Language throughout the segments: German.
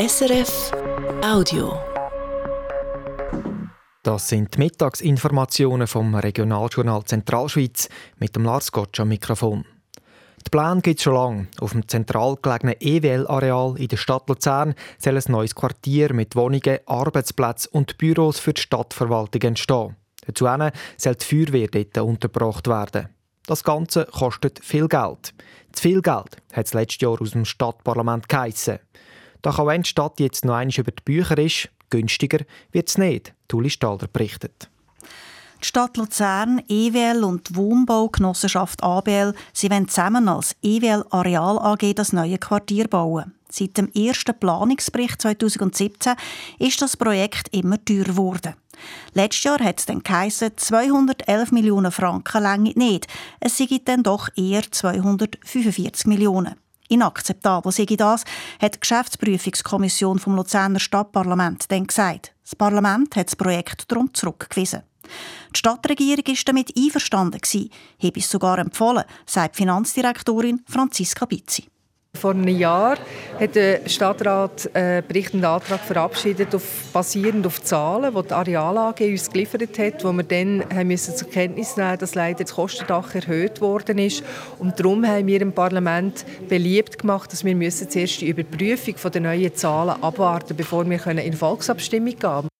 SRF Audio. Das sind die Mittagsinformationen vom Regionaljournal Zentralschweiz mit dem Lars Gottsch am Mikrofon. Die Pläne gibt es schon lange. Auf dem zentral gelegenen EWL-Areal in der Stadt Luzern soll ein neues Quartier mit Wohnungen, Arbeitsplätzen und Büros für die Stadtverwaltung entstehen. Dazu soll die Feuerwehr dort untergebracht werden. Das Ganze kostet viel Geld. Zu viel Geld hat es letztes Jahr aus dem Stadtparlament geheissen. Doch auch wenn die Stadt jetzt noch einmal über die Bücher ist, günstiger wird es nicht, Tuli Stalder berichtet. Die Stadt Luzern, EWL und die Wohnbaugenossenschaft ABL sie wollen zusammen als EWL Areal AG das neue Quartier bauen. Seit dem ersten Planungsbericht 2017 ist das Projekt immer teurer geworden. Letztes Jahr hat es dann geheissen, 211 Millionen Franken länge nicht. Es sei dann doch eher 245 Millionen. Inakzeptabel sei das, hat die Geschäftsprüfungskommission vom Luzerner Stadtparlament dann gesagt. Das Parlament hat das Projekt darum zurückgewiesen. Die Stadtregierung war damit einverstanden, habe es sogar empfohlen, sagt Finanzdirektorin Franziska Bizzi. Vor einem Jahr hat der Stadtrat einen berichtenden Antrag verabschiedet, auf, basierend auf Zahlen, die die Areal uns geliefert hat, wo wir dann haben müssen zur Kenntnis nehmen dass leider das Kostendach erhöht worden ist. Und darum haben wir im Parlament beliebt gemacht, dass wir müssen zuerst die Überprüfung der neuen Zahlen abwarten bevor wir in Volksabstimmung gehen können.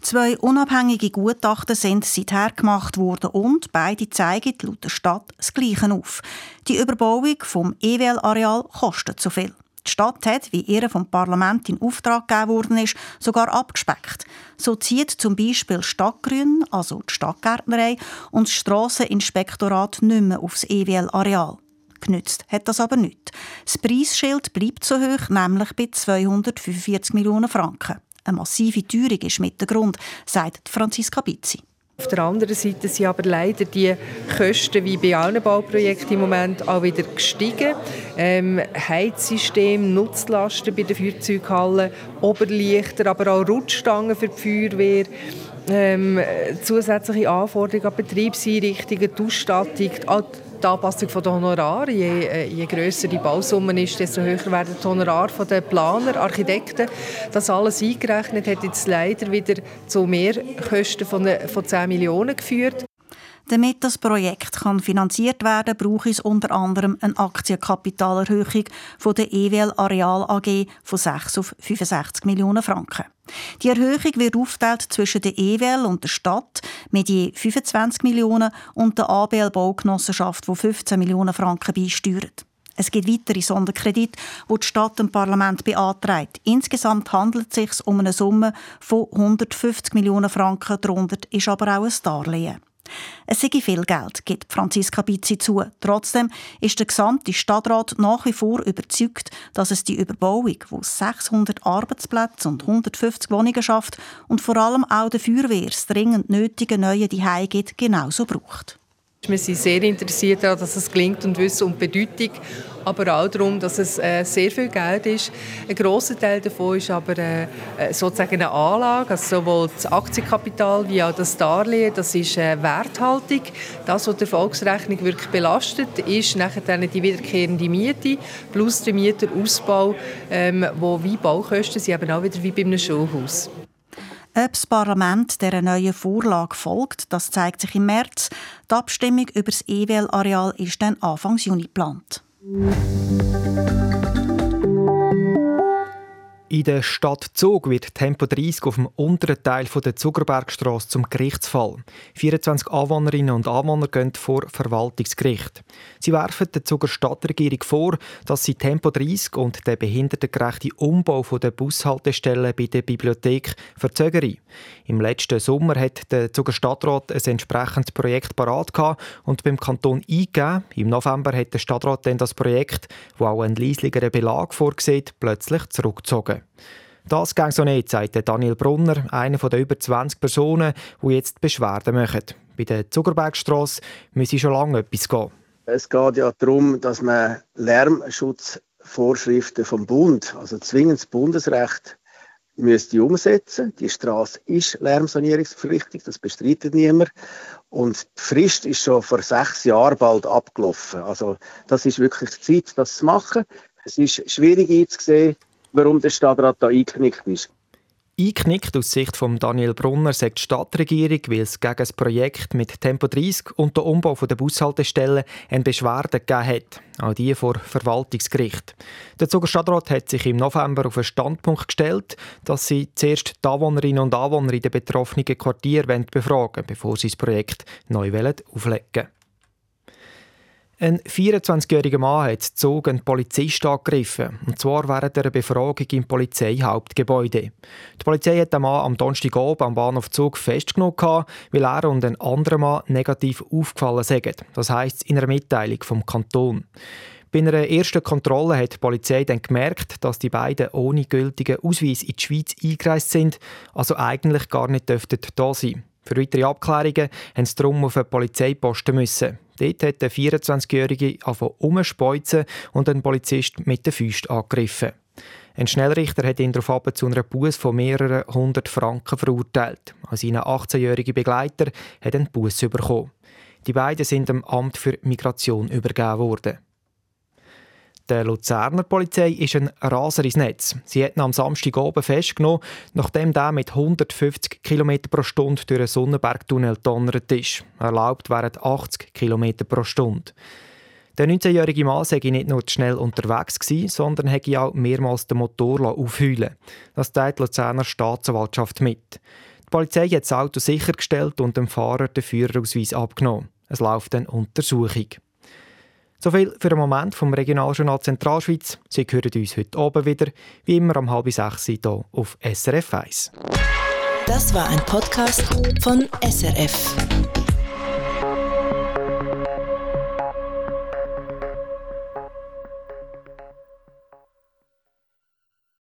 Zwei unabhängige Gutachten sind seither gemacht worden und beide zeigen laut der Stadt das Gleiche auf. Die Überbauung vom EWL-Areal kostet zu viel. Die Stadt hat, wie ihr vom Parlament in Auftrag gegeben worden ist, sogar abgespeckt. So zieht zum Beispiel Stadtgrün, also die Stadtgärtnerei, und das Strasseninspektorat nicht mehr aufs EWL-Areal. Genützt hat das aber nicht. Das Preisschild bleibt so hoch, nämlich bei 245 Millionen Franken. Eine massive Teuerung ist mit der Grund, sagt Franziska Bizzi. Auf der anderen Seite sind aber leider die Kosten wie bei allen Bauprojekten im Moment auch wieder gestiegen. Ähm, Heizsystem, Nutzlasten bei den Feuerzeughallen, Oberlichter, aber auch Rutschstangen für die Feuerwehr. Ähm, zusätzliche Anforderungen an Betriebseinrichtungen, die Ausstattung, die Anpassung der Honorare. Je, äh, je grösser die Bausumme ist, desto höher werden die Honorare der Planer, Architekten. Das alles eingerechnet hat jetzt leider wieder zu Mehrkosten von, äh, von 10 Millionen geführt. Damit das Projekt kann finanziert werden kann, braucht es unter anderem eine Aktienkapitalerhöhung von der EWL Areal AG von 6 auf 65 Millionen Franken. Die Erhöhung wird aufgeteilt zwischen der EWL und der Stadt mit je 25 Millionen und der ABL Baugenossenschaft, die 15 Millionen Franken beisteuert. Es gibt weitere Sonderkredite, die die Stadt dem Parlament beantragt. Insgesamt handelt es sich um eine Summe von 150 Millionen Franken. Darunter ist aber auch ein Darlehen. Es sei viel Geld, gibt Franziska Bizzi zu. Trotzdem ist der gesamte Stadtrat nach wie vor überzeugt, dass es die Überbauung, die 600 Arbeitsplätze und 150 Wohnungen schafft und vor allem auch der Feuerwehr dringend nötige neue Zuhause gibt, genauso braucht. Wir sind sehr interessiert daran, dass es gelingt und wissen um Bedeutung, aber auch darum, dass es äh, sehr viel Geld ist. Ein grosser Teil davon ist aber äh, äh, sozusagen eine Anlage, also sowohl das Aktienkapital wie auch das Darlehen, das ist äh, Werthaltung. Das, was die Volksrechnung wirklich belastet, ist nachher die wiederkehrende Miete plus der Mieterausbau, ähm, wo wie Baukosten sind, aber auch wieder wie bei einem Schulhaus. Ob das Parlament dieser neuen Vorlage folgt, das zeigt sich im März. Die Abstimmung über das EWL-Areal ist dann Anfang Juni geplant. In der Stadt Zug wird Tempo 30 auf dem unteren Teil der Zuckerbergstraße zum Gerichtsfall. 24 Anwohnerinnen und Anwohner gehen vor Verwaltungsgericht. Sie werfen der Zuger Stadtregierung vor, dass sie Tempo 30 und den behindertengerechten Umbau der Bushaltestellen bei der Bibliothek verzögere. Im letzten Sommer hat der Zuger Stadtrat ein entsprechendes Projekt parat und beim Kanton eingegeben. Im November hat der Stadtrat dann das Projekt, wo auch ein leisligeren Belag vorsieht, plötzlich zurückgezogen. Das ging so nicht, sagt Daniel Brunner, einer der über 20 Personen, die jetzt Beschwerden machen. Bei der Zuckerbergstrasse müsse schon lange etwas gehen. Es geht ja darum, dass man Lärmschutzvorschriften vom Bund, also zwingendes Bundesrecht, müsste umsetzen. Die Straße ist lärmsanierungspflichtig, das bestreitet niemand. Und die Frist ist schon vor sechs Jahren bald abgelaufen. Also das ist wirklich die Zeit, das zu machen. Es ist schwierig einzusehen, warum der Stadtrat da eingeknickt ist. Eingeknickt aus Sicht von Daniel Brunner sagt die Stadtregierung, weil es gegen das Projekt mit Tempo 30 und der Umbau der Bushaltestellen eine Beschwerde gegeben hat, auch die vor Verwaltungsgericht. Der Zuger Stadtrat hat sich im November auf einen Standpunkt gestellt, dass sie zuerst die Anwohnerinnen und Anwohner in den betroffenen Quartieren befragen wollen, bevor sie das Projekt neu auflegen wollen. Ein 24-jähriger Mann hat Zug einen Polizist angegriffen, und zwar während einer Befragung im Polizeihauptgebäude. Die Polizei hat den Mann am Donnerstagabend am Bahnhof Zug festgenommen, weil er und ein anderer Mann negativ aufgefallen sind. Das heisst in einer Mitteilung vom Kanton. Bei einer ersten Kontrolle hat die Polizei dann gemerkt, dass die beiden ohne gültigen Ausweis in die Schweiz eingereist sind, also eigentlich gar nicht dürften da sein. Für weitere Abklärungen mussten sie darum auf eine Polizeiposten müssen. Dort hat der 24-Jährige umspeuzen und einen Polizist mit den Füßen angegriffen. Ein Schnellrichter hat ihn daraufhin zu einer Buß von mehreren hundert Franken verurteilt. Sein 18-jähriger Begleiter hat einen Buß bekommen. Die beiden sind dem Amt für Migration übergeben worden. Der Luzerner Polizei ist ein Raser ins Netz. Sie hat ihn am Samstag oben festgenommen, nachdem der mit 150 km pro Stunde durch den Sonnenbergtunnel donnert ist. Erlaubt wären 80 km pro Stunde. Der 19-jährige Mann sei nicht nur schnell unterwegs gewesen, sondern hätte auch mehrmals den Motor aufheulen Das teilt die Luzerner Staatsanwaltschaft mit. Die Polizei hat das Auto sichergestellt und dem Fahrer den Führerausweis abgenommen. Es läuft eine Untersuchung. So viel für den Moment vom Regionaljournal Zentralschweiz. Sie hören uns heute oben wieder, wie immer um halb sechs hier auf SRF 1. Das war ein Podcast von SRF.